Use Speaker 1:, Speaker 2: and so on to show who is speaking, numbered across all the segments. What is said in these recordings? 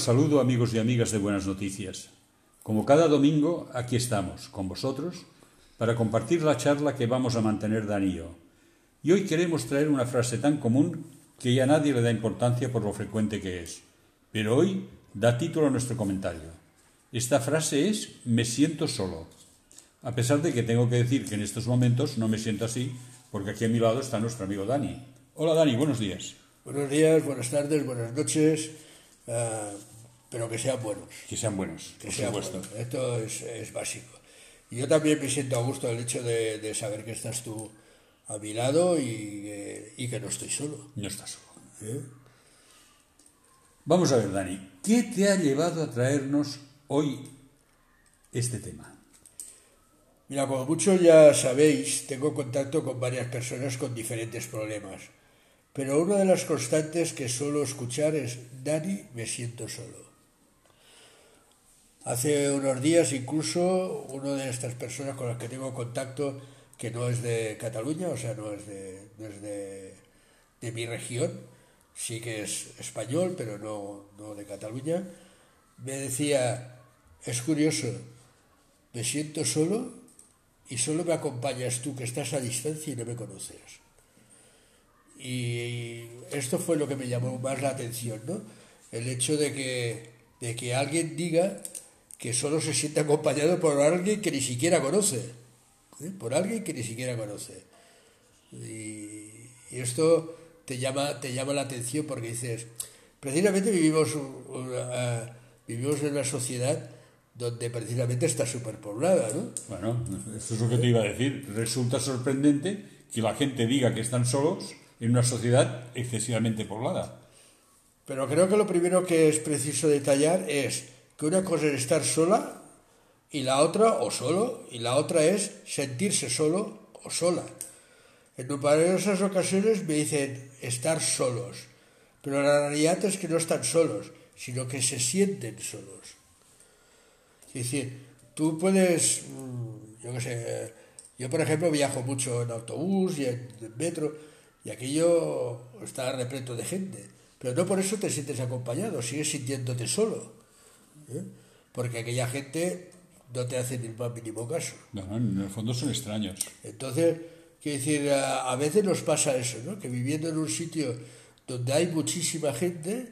Speaker 1: Saludo amigos y amigas de Buenas Noticias. Como cada domingo, aquí estamos, con vosotros, para compartir la charla que vamos a mantener yo. Y hoy queremos traer una frase tan común que ya nadie le da importancia por lo frecuente que es. Pero hoy da título a nuestro comentario. Esta frase es me siento solo. A pesar de que tengo que decir que en estos momentos no me siento así, porque aquí a mi lado está nuestro amigo Dani. Hola Dani, buenos días.
Speaker 2: Buenos días, buenas tardes, buenas noches, uh, pero que sean buenos.
Speaker 1: Que sean buenos,
Speaker 2: que por sean supuesto. Buenos. Esto es, es, básico. Y yo también me siento a gusto el hecho de, de saber que estás tú a mi lado y, eh, y que no estoy solo.
Speaker 1: No estás solo. ¿Eh? Vamos a ver, Dani, ¿qué te ha llevado a traernos hoy este tema?
Speaker 2: Mira, como muchos ya sabéis, tengo contacto con varias personas con diferentes problemas pero una de las constantes que suelo escuchar es, Dani, me siento solo. Hace unos días incluso una de estas personas con las que tengo contacto, que no es de Cataluña, o sea, no es de, no es de, de mi región, sí que es español, pero no, no de Cataluña, me decía, es curioso, me siento solo y solo me acompañas tú que estás a distancia y no me conoces. Y esto fue lo que me llamó más la atención, ¿no? El hecho de que, de que alguien diga que solo se siente acompañado por alguien que ni siquiera conoce, ¿eh? por alguien que ni siquiera conoce. Y, esto te llama, te llama la atención porque dices, precisamente vivimos, vivimos en una sociedad donde precisamente está superpoblada, ¿no?
Speaker 1: Bueno, eso es lo que te iba a decir. Resulta sorprendente que la gente diga que están solos en una sociedad excesivamente poblada.
Speaker 2: Pero creo que lo primero que es preciso detallar es que una cosa es estar sola y la otra, o solo, y la otra es sentirse solo o sola. En numerosas ocasiones me dicen estar solos, pero la realidad es que no están solos, sino que se sienten solos. Es decir, tú puedes, mm, yo qué sé, yo por ejemplo viajo mucho en autobús y en metro, y aquello está repleto de gente. Pero no por eso te sientes acompañado, sigues sintiéndote solo. ¿Eh? Porque aquella gente no te hace ni el más mínimo caso.
Speaker 1: No, en el fondo son extraños.
Speaker 2: Entonces, quiero decir, a, veces nos pasa eso, ¿no? Que viviendo en un sitio donde hay muchísima gente,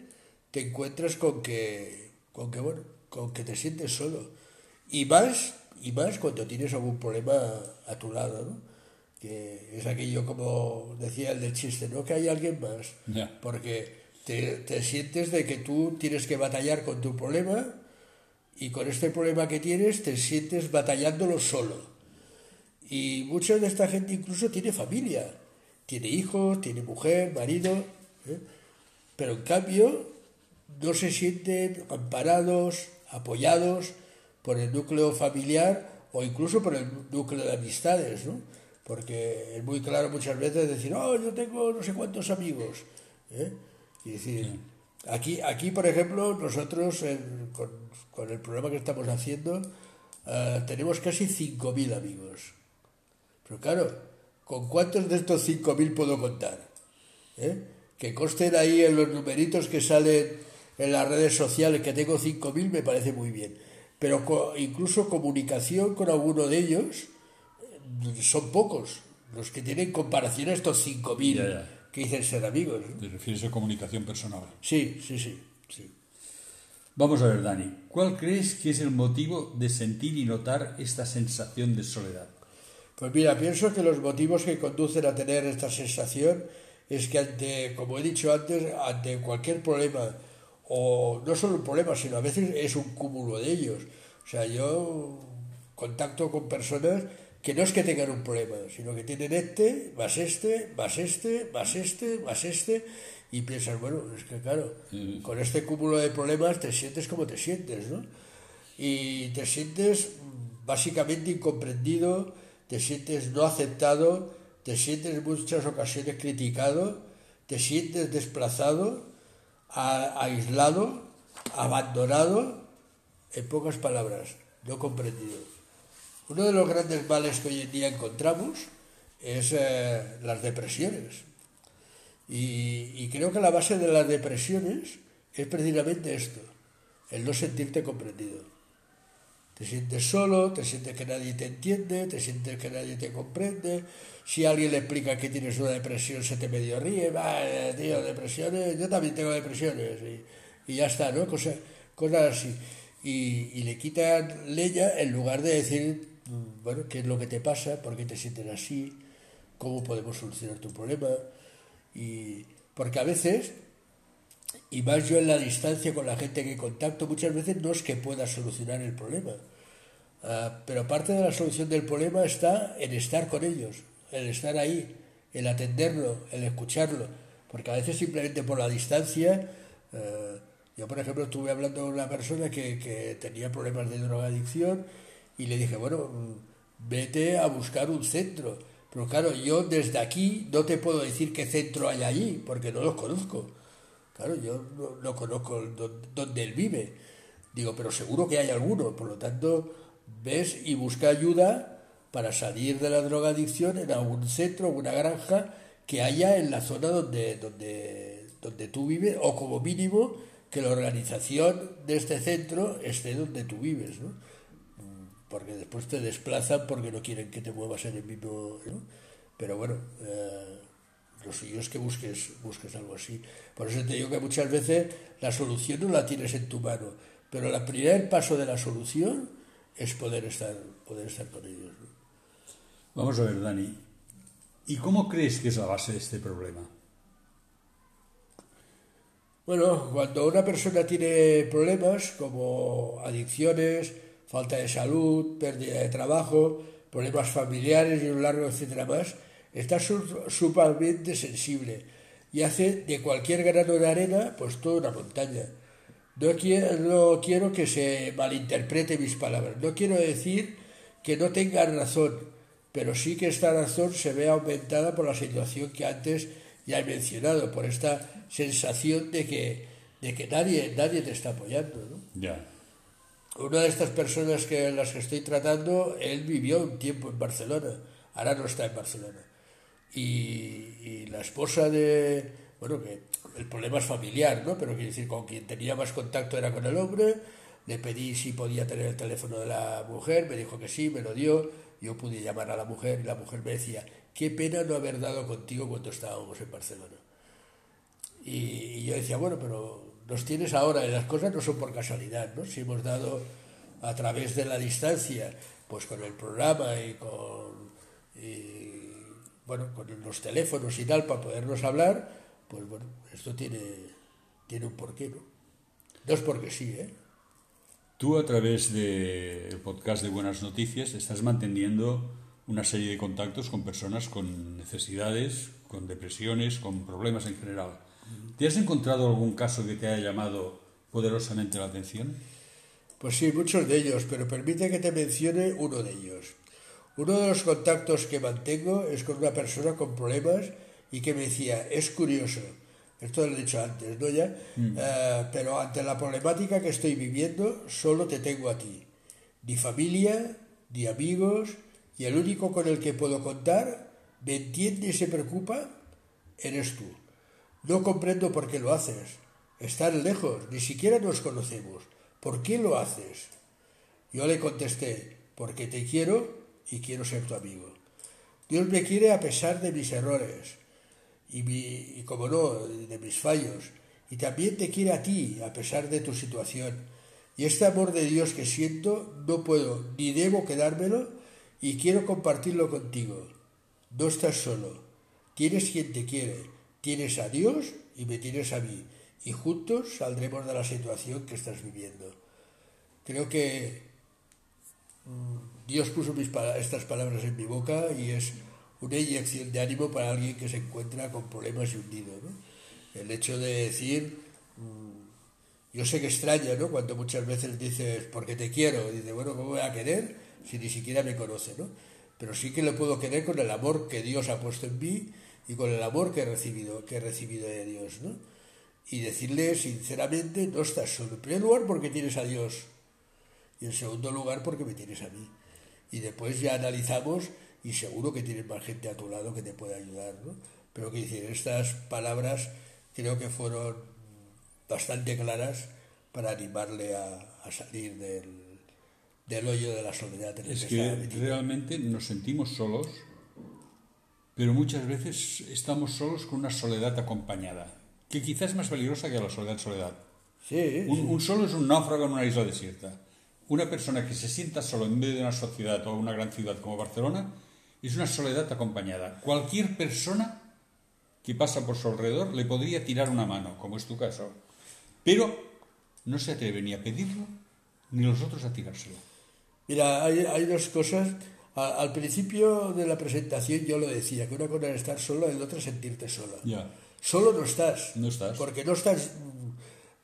Speaker 2: te encuentras con que, con que, bueno, con que te sientes solo. Y más, y más cuando tienes algún problema a tu lado, ¿no? que es aquello como decía el del chiste, ¿no? Que hay alguien más. Porque te, te, sientes de que tú tienes que batallar con tu problema y con este problema que tienes te sientes batallándolo solo. Y mucha de esta gente incluso tiene familia, tiene hijos, tiene mujer, marido, ¿eh? pero en cambio no se sienten amparados, apoyados por el núcleo familiar o incluso por el núcleo de amistades, ¿no? porque es muy claro muchas veces decir, oh, yo tengo no sé cuántos amigos. ¿eh? Y decir, aquí, aquí, por ejemplo, nosotros con, el programa que estamos haciendo uh, tenemos casi 5.000 amigos. Pero claro, ¿con cuántos de estos 5.000 puedo contar? ¿Eh? Que consten ahí en los numeritos que salen en las redes sociales que tengo 5.000 me parece muy bien. Pero incluso comunicación con alguno de ellos, son pocos los que tienen comparación a estos 5.000 que dicen ser amigos.
Speaker 1: ¿Te refieres a comunicación personal?
Speaker 2: Sí, sí, sí, sí.
Speaker 1: Vamos a ver, Dani, ¿cuál crees que es el motivo de sentir y notar esta sensación de soledad?
Speaker 2: Pues mira, pienso que los motivos que conducen a tener esta sensación es que ante, como he dicho antes, ante cualquier problema, o no solo un problema, sino a veces es un cúmulo de ellos. O sea, yo contacto con personas que no es que tengan un problema, sino que tienen este, más este, más este, más este, más este, y piensas, bueno, es que claro, mm. con este cúmulo de problemas te sientes como te sientes, ¿no? Y te sientes básicamente incomprendido, te sientes no aceptado, te sientes en muchas ocasiones criticado, te sientes desplazado, aislado, abandonado, en pocas palabras, no comprendido. Uno de los grandes males que hoy en día encontramos es eh, las depresiones. Y, creo que la base de las depresiones es precisamente esto, el no sentirte comprendido. Te sientes solo, te sientes que nadie te entiende, te sientes que nadie te comprende. Si alguien le explica que tienes una depresión, se te medio ríe, va, tío, depresiones, yo también tengo depresiones. Y, ya está, ¿no? Cosas, cosas así. Y, y, le quitan leña en lugar de decir, bueno, qué es lo que te pasa, por qué te sientes así, cómo podemos solucionar tu problema. Y porque a veces y más yo en la distancia con la gente que contacto, muchas veces no es que pueda solucionar el problema, ah, pero parte de la solución del problema está en estar con ellos, en estar ahí, en atenderlo, en escucharlo, porque a veces simplemente por la distancia, ah, yo por ejemplo estuve hablando con una persona que, que tenía problemas de drogadicción y le dije, bueno, vete a buscar un centro, pero claro, yo desde aquí no te puedo decir qué centro hay allí, porque no los conozco. Claro, yo no, conozco dónde él vive. Digo, pero seguro que hay alguno. Por lo tanto, ves y busca ayuda para salir de la drogadicción en algún centro, una granja que haya en la zona donde, donde, donde tú vives, o como mínimo que la organización de este centro esté donde tú vives, ¿no? Porque después te desplazan porque no quieren que te muevas en el mismo... Pero bueno, eh, lo suyo es que busques, busques algo así. Por eso te digo que muchas veces la solución no la tienes en tu mano, pero el primer paso de la solución es poder estar, poder estar con ellos.
Speaker 1: Vamos a ver, Dani, ¿y cómo crees que es la base de este problema?
Speaker 2: Bueno, cuando una persona tiene problemas como adicciones, falta de salud, pérdida de trabajo, problemas familiares y un largo etcétera más, está sumamente sensible y hace de cualquier grano de arena pues toda una montaña. No quiero, no quiero que se malinterprete mis palabras, no quiero decir que no tenga razón, pero sí que esta razón se ve aumentada por la situación que antes ya he mencionado, por esta sensación de que, de que nadie, nadie te está apoyando.
Speaker 1: Ya.
Speaker 2: Una de estas personas que las que estoy tratando, él vivió un tiempo en Barcelona, ahora no está en Barcelona y, la esposa de, bueno, que el problema es familiar, ¿no? Pero quiero decir, con quien tenía más contacto era con el hombre, le pedí si podía tener el teléfono de la mujer, me dijo que sí, me lo dio, yo pude llamar a la mujer y la mujer me decía, qué pena no haber dado contigo cuando estábamos en Barcelona. Y, yo decía, bueno, pero nos tienes ahora y las cosas no son por casualidad, ¿no? Si hemos dado a través de la distancia, pues con el programa y con bueno, con los teléfonos y tal para podernos hablar, pues bueno, esto tiene, tiene un porqué, ¿no? No es porque sí, ¿eh?
Speaker 1: Tú a través del podcast de Buenas Noticias estás manteniendo una serie de contactos con personas con necesidades, con depresiones, con problemas en general. ¿Te has encontrado algún caso que te haya llamado poderosamente la atención?
Speaker 2: Pues sí, muchos de ellos, pero permite que te mencione uno de ellos. Uno de los contactos que mantengo es con una persona con problemas y que me decía, es curioso, esto lo he dicho antes, ¿no? Ya, mm. eh, pero ante la problemática que estoy viviendo, solo te tengo a ti. Ni familia, ni amigos, y el único con el que puedo contar, me entiende y se preocupa, eres tú. No comprendo por qué lo haces. Estás lejos, ni siquiera nos conocemos. ¿Por qué lo haces? Yo le contesté, porque te quiero y quiero ser tu amigo. Dios me quiere a pesar de mis errores y, y como no, de mis fallos. Y también te quiere a ti a pesar de tu situación. Y este amor de Dios que siento no puedo ni debo quedármelo y quiero compartirlo contigo. No estás solo. Tienes quien te quiere. Tienes a Dios y me tienes a mí. Y juntos saldremos de la situación que estás viviendo. Creo que mm, Dios puso estas palabras en mi boca y es una inyección de ánimo para alguien que se encuentra con problemas y hundido. El hecho de decir, mm, yo sé que extraña, ¿no? Cuando muchas veces dices, porque te quiero, dice, bueno, ¿cómo voy a querer si ni siquiera me conoce, ¿no? Pero sí que le puedo querer con el amor que Dios ha puesto en mí y con el amor que he recibido, que he recibido de Dios, ¿no? Y decirle sinceramente, no estás solo. En primer lugar, porque tienes a Dios. Y en segundo lugar, porque me tienes a mí y después ya analizamos y seguro que tienes más gente a tu lado que te puede ayudar, ¿no? Pero que decir, estas palabras creo que fueron bastante claras para animarle a, a salir del, del, hoyo de la soledad.
Speaker 1: En es que, que realmente nos sentimos solos, pero muchas veces estamos solos con una soledad acompañada, que quizás es más peligrosa que la soledad soledad.
Speaker 2: Sí,
Speaker 1: un,
Speaker 2: sí.
Speaker 1: un solo es un náufrago en una isla desierta. Una persona que se sienta solo en medio de una sociedad o una gran ciudad como Barcelona es una soledad acompañada. Cualquier persona que pasa por su alrededor le podría tirar una mano, como es tu caso. Pero no se atreve ni a pedirlo, ni los otros a tirárselo.
Speaker 2: Mira, hay, hay dos cosas. Al, al, principio de la presentación yo lo decía, que una cosa es estar solo y la otra es sentirte sola.
Speaker 1: Ya.
Speaker 2: Solo no estás.
Speaker 1: No estás.
Speaker 2: Porque no estás...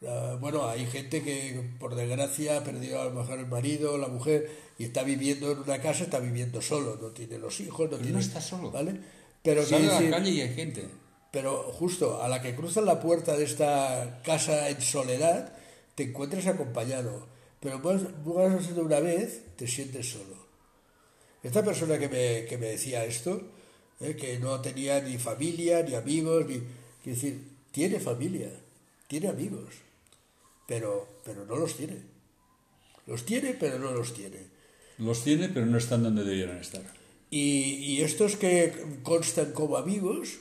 Speaker 2: Uh, bueno, hay gente que por desgracia ha perdido a lo mejor el marido, la mujer, y está viviendo en una casa, está viviendo solo, no tiene los hijos, no
Speaker 1: Pero
Speaker 2: tiene...
Speaker 1: no está solo.
Speaker 2: ¿Vale? Pero
Speaker 1: Sale a la calle y hay gente.
Speaker 2: Pero justo a la que cruzas la puerta de esta casa en soledad, te encuentras acompañado. Pero vas, vas de una vez, te sientes solo. Esta persona que me, que me decía esto, eh, que no tenía ni familia, ni amigos, ni... Quiere decir, tiene familia, tiene amigos, pero, pero no los tiene. Los tiene, pero no los tiene.
Speaker 1: Los tiene, pero no están donde debieran estar.
Speaker 2: Y, y estos que constan como amigos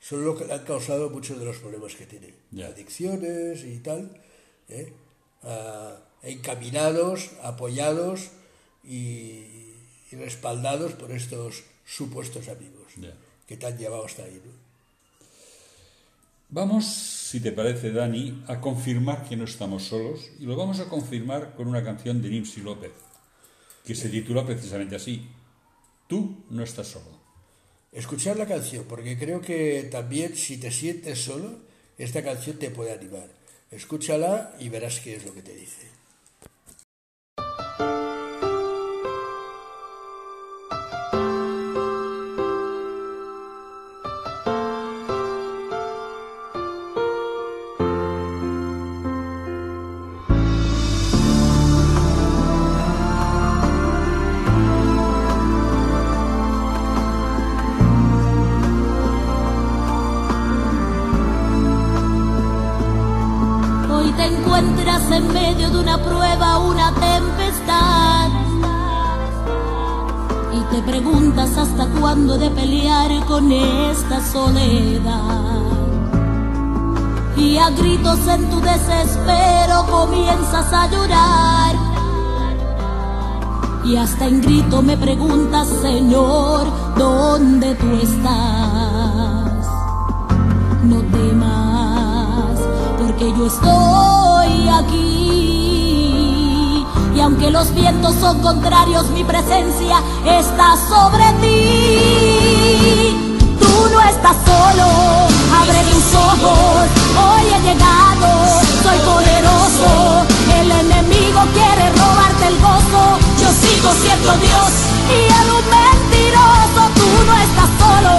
Speaker 2: son lo que le han causado muchos de los problemas que tiene.
Speaker 1: Ya.
Speaker 2: Adicciones y tal. ¿eh? Ah, encaminados, apoyados y, y respaldados por estos supuestos amigos que te han llevado hasta ahí. ¿no?
Speaker 1: Vamos, si te parece, Dani, a confirmar que no estamos solos y lo vamos a confirmar con una canción de Nimsi López, que se titula precisamente así, Tú no estás solo.
Speaker 2: Escuchar la canción, porque creo que también si te sientes solo, esta canción te puede animar. Escúchala y verás qué es lo que te dice.
Speaker 3: Encuentras en medio de una prueba, una tempestad. Y te preguntas hasta cuándo de pelear con esta soledad. Y a gritos en tu desespero comienzas a llorar. Y hasta en grito me preguntas, Señor, ¿dónde tú estás? No temas, porque yo estoy aquí. Y aunque los vientos son contrarios, mi presencia está sobre ti. Tú no estás solo, abre tus ojos, hoy he llegado, soy poderoso. El enemigo quiere robarte el gozo, yo sigo siendo Dios y él un mentiroso. Tú no estás solo,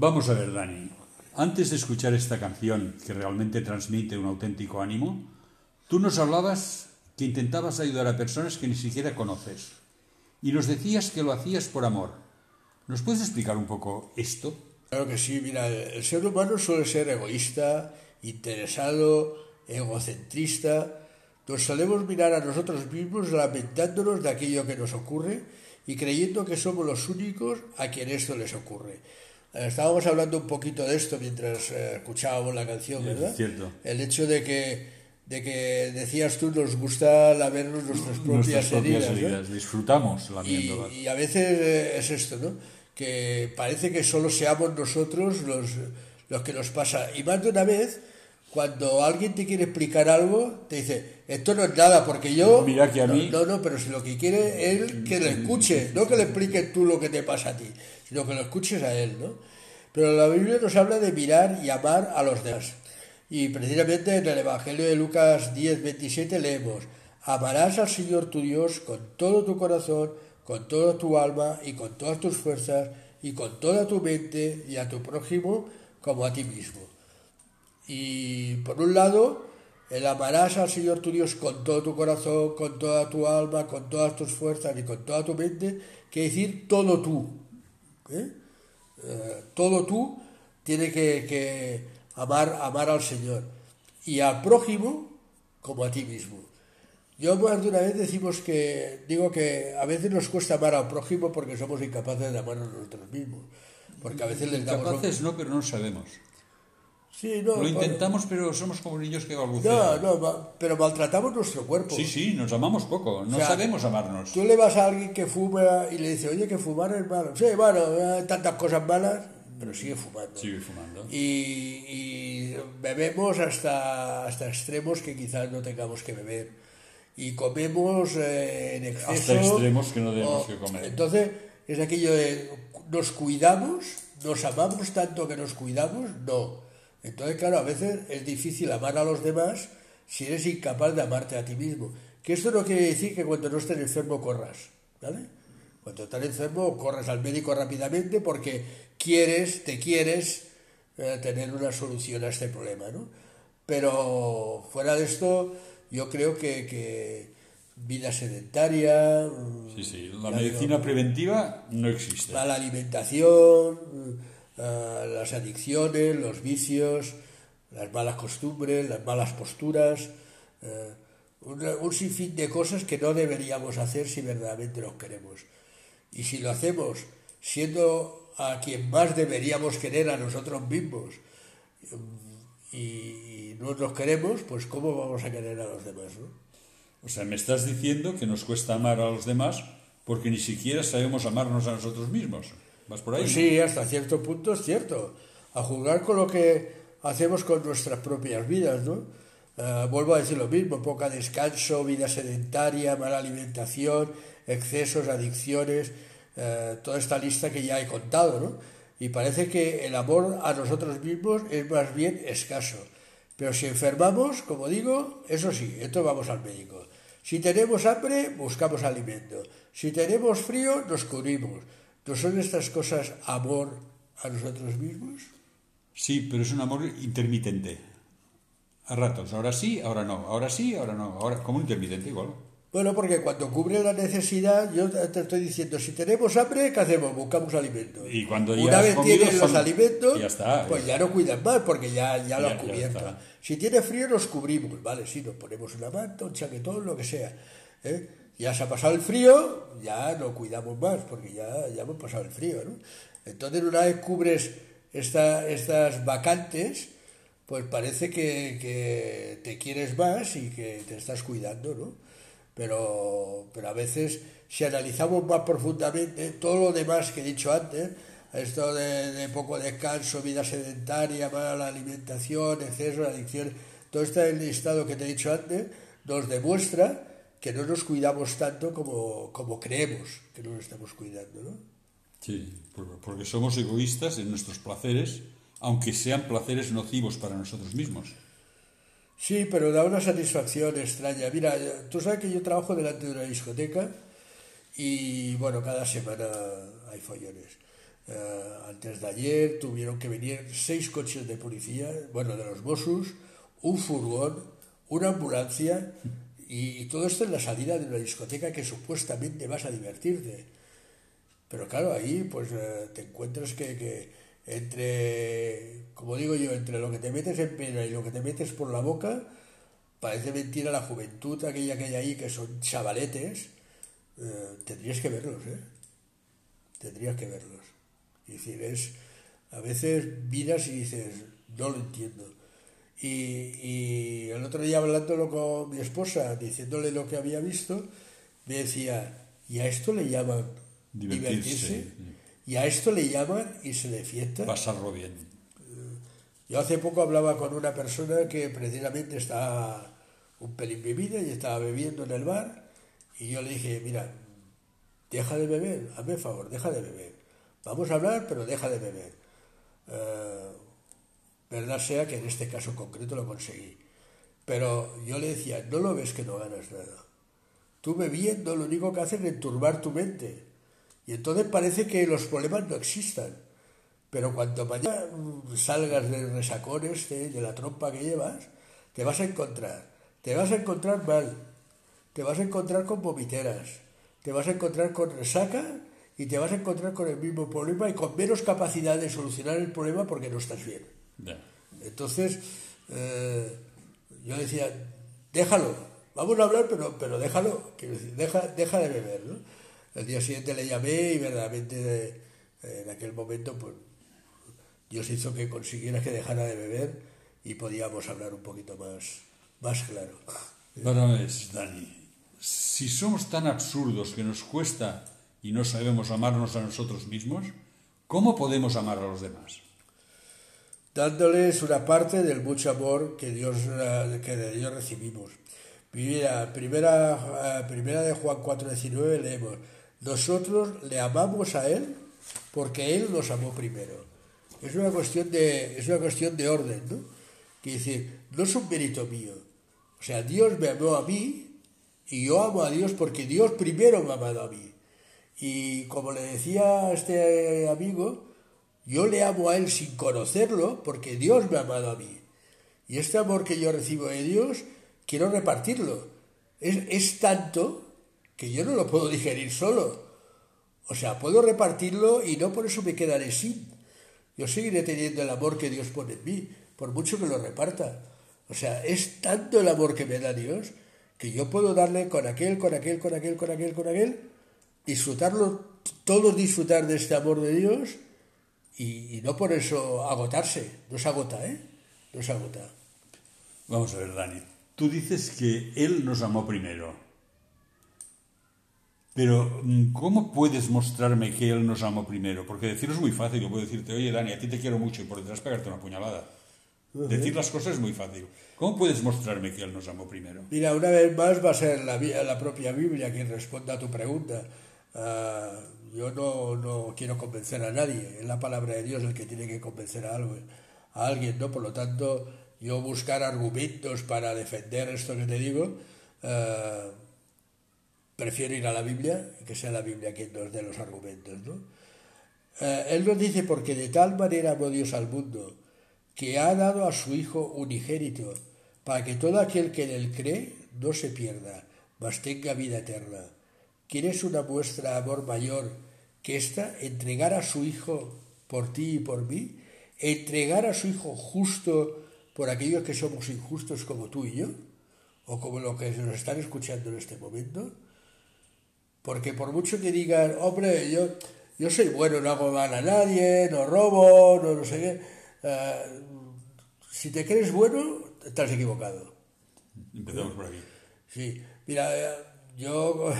Speaker 1: Vamos a ver, Dani. Antes de escuchar esta canción que realmente transmite un auténtico ánimo, tú nos hablabas que intentabas ayudar a personas que ni siquiera conoces y nos decías que lo hacías por amor. ¿Nos puedes explicar un poco esto?
Speaker 2: Claro que sí, mira, el ser humano suele ser egoísta, interesado, egocentrista. Nos solemos mirar a nosotros mismos lamentándonos de aquello que nos ocurre y creyendo que somos los únicos a quien esto les ocurre. Estábamos hablando un poquito de esto mientras eh, escuchábamos la canción, ¿verdad?
Speaker 1: cierto.
Speaker 2: El hecho de que, de que decías tú, nos gusta lamernos nuestras propias,
Speaker 1: Nuestras propias
Speaker 2: heridas.
Speaker 1: Disfrutamos
Speaker 2: Y,
Speaker 1: lamiéndolas.
Speaker 2: y a veces eh, es esto, ¿no? Que parece que solo seamos nosotros los, los que nos pasa. Y más de una vez, cuando alguien te quiere explicar algo, te dice, esto no es nada, porque yo...
Speaker 1: Mira que a
Speaker 2: no,
Speaker 1: mí-
Speaker 2: No, no, pero si lo que quiere es que lo escuche, no que le expliques tú lo que te pasa a ti, sino que lo escuches a él, ¿no? Pero la Biblia nos habla de mirar y amar a los demás. Y precisamente en el Evangelio de Lucas 10, 27 leemos, amarás al Señor tu Dios con todo tu corazón, con toda tu alma y con todas tus fuerzas y con toda tu mente y a tu prójimo como a ti mismo. Y por un lado, el amarás al Señor tu Dios con todo tu corazón, con toda tu alma, con todas tus fuerzas y con toda tu mente, quiere decir todo tú. ¿eh? Eh, todo tú tiene que, que amar, amar al Señor y al prójimo como a ti mismo. Yo más de una vez decimos que, digo que a veces nos cuesta amar al prójimo porque somos incapaces de amarnos nosotros mismos. Porque a veces les damos...
Speaker 1: Capaces no, pero no sabemos.
Speaker 2: Sí, no,
Speaker 1: Lo intentamos, pero somos como niños que
Speaker 2: No,
Speaker 1: balbucean.
Speaker 2: no, ma- pero maltratamos nuestro cuerpo.
Speaker 1: Sí, sí, nos amamos poco. No
Speaker 2: O sea,
Speaker 1: sabemos amarnos.
Speaker 2: Tú le vas a alguien que fuma y le dices, oye, que fumar es malo. Sí, bueno, hay tantas cosas malas, pero sigue fumando.
Speaker 1: Sigue fumando.
Speaker 2: Y, y bebemos hasta, hasta extremos que quizás no tengamos que beber. Y comemos eh, en exceso.
Speaker 1: Hasta extremos que no debemos
Speaker 2: o-
Speaker 1: que comer.
Speaker 2: Entonces, es aquello de, ¿nos cuidamos? ¿Nos amamos tanto que nos cuidamos? No. Entonces, claro, a veces es difícil amar a los demás si eres incapaz de amarte a ti mismo. Que esto no quiere decir que cuando no estés enfermo corras, ¿vale? Cuando estás enfermo corres al médico rápidamente porque quieres, te quieres eh, tener una solución a este problema, ¿no? Pero fuera de esto, yo creo que, que vida sedentaria, mm,
Speaker 1: Sí, sí. La
Speaker 2: ya
Speaker 1: medicina
Speaker 2: digo,
Speaker 1: preventiva no existe.
Speaker 2: mala alimentación, eh, las adicciones, los vicios, las malas costumbres, las malas posturas, eh, un, sinfín de cosas que no deberíamos hacer si verdaderamente nos queremos. Y si lo hacemos siendo a quien más deberíamos querer a nosotros mismos mm, y, y no nos queremos, pues ¿cómo vamos a querer a los demás? ¿no?
Speaker 1: O sea, me estás diciendo que nos cuesta amar a los demás porque ni siquiera sabemos amarnos a nosotros mismos.
Speaker 2: Pues sí, hasta cierto punto es cierto. A juzgar con lo que hacemos con nuestras propias vidas, ¿no? Eh, vuelvo a decir lo mismo, poca descanso, vida sedentaria, mala alimentación, excesos, adicciones, eh, toda esta lista que ya he contado, ¿no? Y parece que el amor a nosotros mismos es más bien escaso. Pero si enfermamos, como digo, eso sí, entonces vamos al médico. Si tenemos hambre, buscamos alimento. Si tenemos frío, nos cubrimos. No son estas cosas amor a nosotros mismos?
Speaker 1: Sí, pero es un amor intermitente. A ratos, ahora sí, ahora no, ahora sí, ahora no, ahora como un intermitente igual.
Speaker 2: Bueno, porque cuando cubre la necesidad, yo te estoy diciendo, si tenemos hambre, ¿qué hacemos? Buscamos alimentos.
Speaker 1: Y cuando ya
Speaker 2: Una vez
Speaker 1: comido,
Speaker 2: tienes los alimentos,
Speaker 1: ya está,
Speaker 2: pues
Speaker 1: ya.
Speaker 2: ya no cuidan más, porque ya, ya lo
Speaker 1: Ya-
Speaker 2: han
Speaker 1: ya
Speaker 2: cubierto. si tiene frío, nos cubrimos, ¿vale? Sí, nos ponemos una manta, un chaquetón, lo que sea. ¿eh? Ya se ha pasado el frío, ya no cuidamos más, porque ya, ya hemos pasado el frío, ¿no? Entonces, una vez cubres esta, estas vacantes, pues parece que, que te quieres más y que te estás cuidando, ¿no? Pero, pero a veces, si analizamos más profundamente todo lo demás que he dicho antes, esto de, poco descanso, vida sedentaria, mala alimentación, exceso, adicción, todo este listado que te he dicho antes, nos demuestra que no nos cuidamos tanto como, como creemos que nos estamos cuidando, ¿no?
Speaker 1: Sí, por- porque somos egoístas en nuestros placeres, aunque sean placeres nocivos para nosotros mismos.
Speaker 2: Sí, pero da una satisfacción extraña. Mira, tú sabes que yo trabajo delante de una discoteca y bueno, cada semana hay follones. Eh, antes de ayer tuvieron que venir seis coches de policía, bueno, de los Mossos, un furgón, una ambulancia y, y todo esto en la salida de una discoteca que supuestamente vas a divertirte. Pero claro, ahí pues eh, te encuentras que, que entre, como digo yo, entre lo que te metes en pena y lo que te metes por la boca, parece mentira la juventud aquella que hay ahí, que son chavaletes, eh, tendrías que verlos, ¿eh? Tendrías que verlos. Es decir, es, a veces miras y dices, no lo entiendo. Y, y el otro día hablándolo con mi esposa, diciéndole lo que había visto, me decía, ¿y a esto le llaman
Speaker 1: Divertirse.
Speaker 2: divertirse? ¿Y a esto le llaman y se fiesta?
Speaker 1: Pasarlo bien.
Speaker 2: Yo hace poco hablaba con una persona que precisamente estaba un pelín bebida y estaba bebiendo en el bar y yo le dije, mira, deja de beber, hazme favor, deja de beber. Vamos a hablar, pero deja de beber. Eh, verdad sea que en este caso concreto lo conseguí. Pero yo le decía, no lo ves que no ganas nada. Tú bebiendo lo único que haces es enturbar tu mente. Y entonces parece que los problemas no existan. Pero cuando mañana mm, salgas del resacón este, de la trompa que llevas, te vas a encontrar. Te vas a encontrar mal. Te vas a encontrar con vomiteras. Te vas a encontrar con resaca y te vas a encontrar con el mismo problema y con menos capacidad de solucionar el problema porque no estás bien. Entonces, eh, yo decía, déjalo, vamos a hablar, pero, pero déjalo, quiero decir, deja, deja de beber. ¿no? El día siguiente le llamé y verdaderamente eh, en aquel momento, pues Dios hizo que consiguiera que dejara de beber y podíamos hablar un poquito más, más claro.
Speaker 1: Bueno, es, Dani, si somos tan absurdos que nos cuesta y no sabemos amarnos a nosotros mismos, ¿cómo podemos amar a los demás?
Speaker 2: Dándoles una parte del mucho amor que Dios eh, que de Dios recibimos. Primera, eh, primera de Juan 4:19 leemos, nosotros le amamos a él porque él nos amó primero. Es una cuestión de es una cuestión de orden, ¿no? Que decir, no es un mérito mío. O sea, Dios me amó a mí y yo amo a Dios porque Dios primero me ha amado a mí. Y como le decía a este amigo, yo le amo a él sin conocerlo porque Dios me ha amado a mí. Y este amor que yo recibo de Dios, quiero repartirlo. Es, es tanto que yo no lo puedo digerir solo. O sea, puedo repartirlo y no por eso me quedaré sin. Yo seguiré teniendo el amor que Dios pone en mí, por mucho que lo reparta. O sea, es tanto el amor que me da Dios que yo puedo darle con aquel, con aquel, con aquel, con aquel, con aquel, disfrutarlo, todos disfrutar de este amor de Dios y, y no por eso agotarse. No se agota, ¿eh? No se agota.
Speaker 1: Vamos a ver, Dani. Tú dices que Él nos amó primero. Pero, mm, ¿cómo puedes mostrarme que Él nos amó primero? Porque decirlo es muy fácil. Yo puedo decirte, oye, Dani, a ti te quiero mucho y por detrás pegarte una puñalada. Decir las cosas es muy fácil. ¿Cómo puedes mostrarme que Él nos amó primero?
Speaker 2: Mira, una vez más va a ser la, la propia Biblia quien responda a tu pregunta. Ah, yo no, no quiero convencer a nadie, es la palabra de Dios el que tiene que convencer a, algo, a alguien, ¿no? Por lo tanto, yo buscar argumentos para defender esto que te digo, ah, prefiero ir a la Biblia que sea la Biblia quien nos dé los argumentos, ¿no? Eh, él nos dice, porque de tal manera amó Dios al mundo, que ha dado a su Hijo unigénito, para que todo aquel que en él cree no se pierda, mas tenga vida eterna. ¿Quieres una muestra de amor mayor que esta? Entregar a su Hijo por ti y por mí, entregar a su Hijo justo por aquellos que somos injustos como tú y yo, o como los que nos están escuchando en este momento. Porque por mucho que digan, hombre, yo, yo soy bueno, no hago mal a nadie, no robo, no, no sé qué, eh, si te crees bueno, estás equivocado.
Speaker 1: Empezamos por aquí.
Speaker 2: Sí, mira, eh, yo,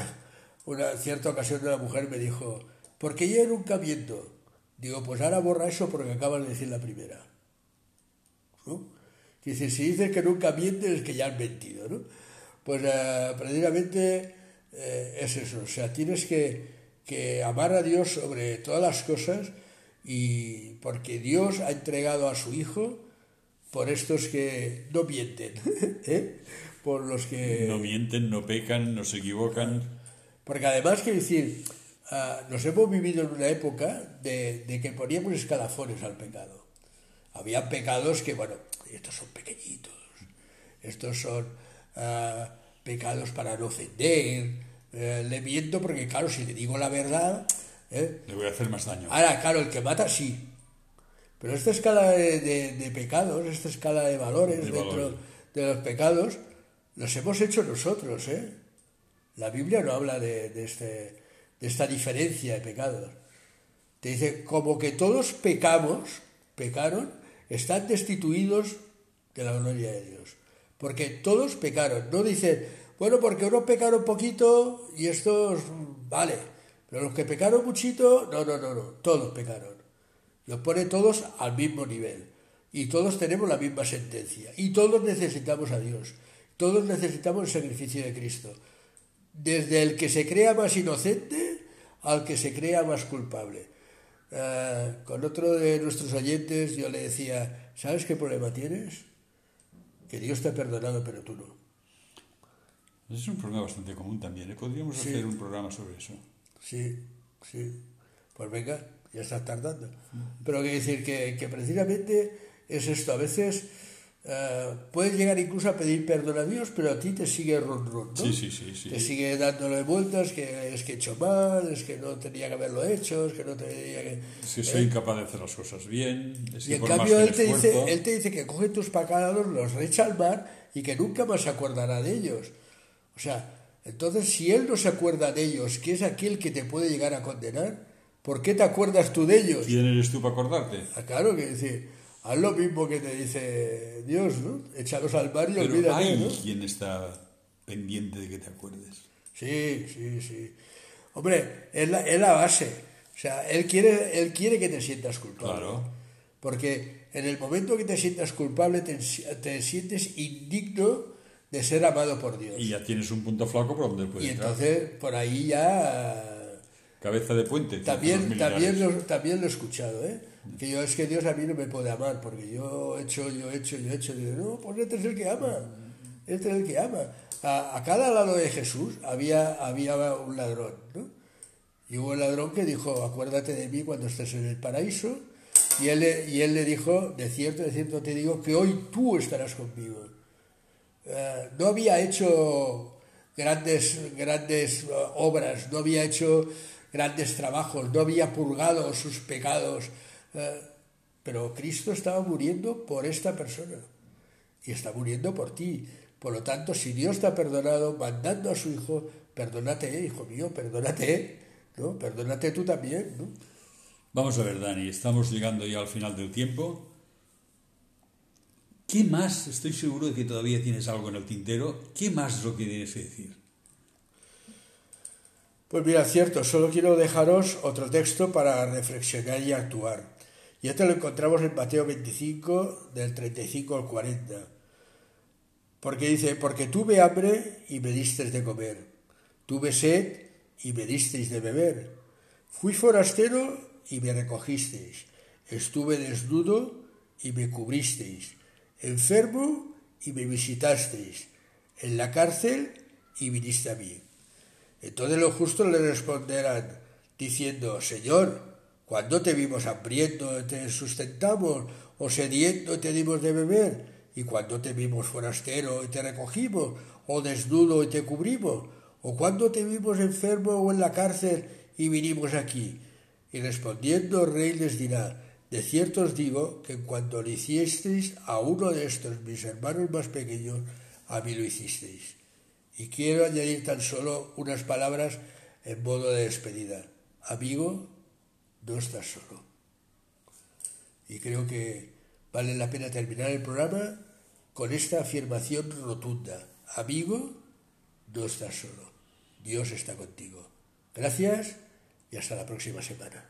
Speaker 2: una cierta ocasión una mujer me dijo, ¿por qué yo nunca miento? Digo, pues ahora borra eso porque acabas de decir la primera. ¿No? Dice, si dices que nunca mientes es que ya has mentido, ¿no? Pues uh, precisamente eh, es eso, o sea, tienes que, que amar a Dios sobre todas las cosas y porque Dios ha entregado a su Hijo por estos que no mienten, ¿eh? por los que...
Speaker 1: No mienten, no pecan, no se equivocan.
Speaker 2: Porque además, quiero decir, uh, nos hemos vivido en una época de, de, que poníamos escalafones al pecado. Había pecados que, bueno, estos son pequeñitos, estos son uh, pecados para no ofender, uh, le miento porque, claro, si le digo la verdad... ¿eh?
Speaker 1: Le voy a hacer más daño.
Speaker 2: Ahora, claro, el que mata sí, pero esta escala de, de, de, pecados, esta escala de valores
Speaker 1: De
Speaker 2: dentro
Speaker 1: valores.
Speaker 2: de los pecados, los hemos hecho nosotros. ¿eh? La Biblia no habla de, este, de esta diferencia de pecados. Te dice, como que todos pecamos, pecaron, están destituidos de la gloria de Dios. Porque todos pecaron. No dice, bueno, porque unos pecaron poquito y estos, vale. Pero los que pecaron muchito, no, no, no, no, todos pecaron. Los pone todos al mismo nivel. Y todos tenemos la misma sentencia. Y todos necesitamos a Dios. Todos necesitamos el sacrificio de Cristo. Desde el que se crea más inocente al que se crea más culpable. Uh, con otro de nuestros oyentes yo le decía, ¿sabes qué problema tienes? Que Dios te ha perdonado, pero tú no.
Speaker 1: Es un problema bastante común también. ¿eh? Podríamos
Speaker 2: Sí.
Speaker 1: hacer un programa sobre eso.
Speaker 2: Sí, sí. Pues venga, ya estás tardando. Pero quiero decir que, que precisamente es esto. A veces eh, puedes llegar incluso a pedir perdón a Dios, pero a ti te sigue run run, ¿no?
Speaker 1: Sí, sí, sí, sí.
Speaker 2: Te sigue dándole vueltas, que es que he hecho mal, es que no tenía que haberlo hecho, es que no tenía que...
Speaker 1: Es que soy incapaz de hacer las cosas bien. Es
Speaker 2: Y
Speaker 1: que
Speaker 2: en cambio él te, dice, él te dice que coge tus pecados, los echa al mar y que nunca más se acordará de ellos. O sea, entonces si él no se acuerda de ellos, que es aquel que te puede llegar a condenar, ¿por qué te acuerdas tú de ellos?
Speaker 1: ¿Quién eres tú para acordarte?
Speaker 2: Ah, claro que decir, haz lo mismo que te dice Dios, ¿no? Échalos al mar y
Speaker 1: Pero
Speaker 2: olvídate,
Speaker 1: hay
Speaker 2: ¿no?
Speaker 1: quien está pendiente de que te acuerdes.
Speaker 2: Sí, sí, sí. Hombre, es la, es la base. O sea, él quiere, él quiere que te sientas culpable.
Speaker 1: Claro.
Speaker 2: Porque en el momento que te sientas culpable, te, te sientes indigno de ser amado por Dios.
Speaker 1: Y ya tienes un punto flaco por donde
Speaker 2: Y
Speaker 1: puedes entrar.
Speaker 2: entonces, por ahí ya...
Speaker 1: Cabeza de puente.
Speaker 2: También, también, lo, también lo he escuchado, ¿eh? Que yo, es que Dios a mí no me puede amar, porque yo he hecho, yo he hecho, yo he hecho. Digo, no, pues este es el que ama. Este es el que ama. A, a cada lado de Jesús había, había un ladrón, ¿no? Y hubo un ladrón que dijo, acuérdate de mí cuando estés en el paraíso. Y él, le- y él le dijo, de cierto, de cierto te digo, que hoy tú estarás conmigo. Eh, no había hecho grandes, grandes eh, obras, no había hecho grandes trabajos, no había purgado sus pecados, eh, pero Cristo estaba muriendo por esta persona y está muriendo por ti. Por lo tanto, si Dios te ha perdonado mandando a su Hijo, perdónate, hijo mío, perdónate, ¿no? Perdónate tú también.
Speaker 1: Vamos a ver, Dani, estamos llegando ya al final del tiempo. ¿Qué más? Estoy seguro de que todavía tienes algo en el tintero. ¿Qué más es lo que tienes que decir?
Speaker 2: Pues mira, cierto, solo quiero dejaros otro texto para reflexionar y actuar. Y este lo encontramos en Mateo 25, del 35 al 40. Porque dice, porque tuve hambre y me disteis de comer, tuve sed y me disteis de beber, fui forastero y me recogisteis, estuve desnudo y me cubristeis, enfermo y me visitasteis, en la cárcel y viniste a mí. Entonces los justos le responderán, diciendo, Señor, Cuando te vimos hambriento te sustentamos, o sediento te dimos de beber, y cuando te vimos forastero y te recogimos, o desnudo y te cubrimos, o cuando te vimos enfermo o en la cárcel y vinimos aquí. Y respondiendo el rey les dirá, de cierto os digo que en cuanto le hicisteis a uno de estos mis hermanos más pequeños, a mí lo hicisteis. Y quiero añadir tan solo unas palabras en modo de despedida. Amigo, no estás solo. Y creo que vale la pena terminar el programa con esta afirmación rotunda. Amigo, no estás solo. Dios está contigo. Gracias y hasta la próxima semana.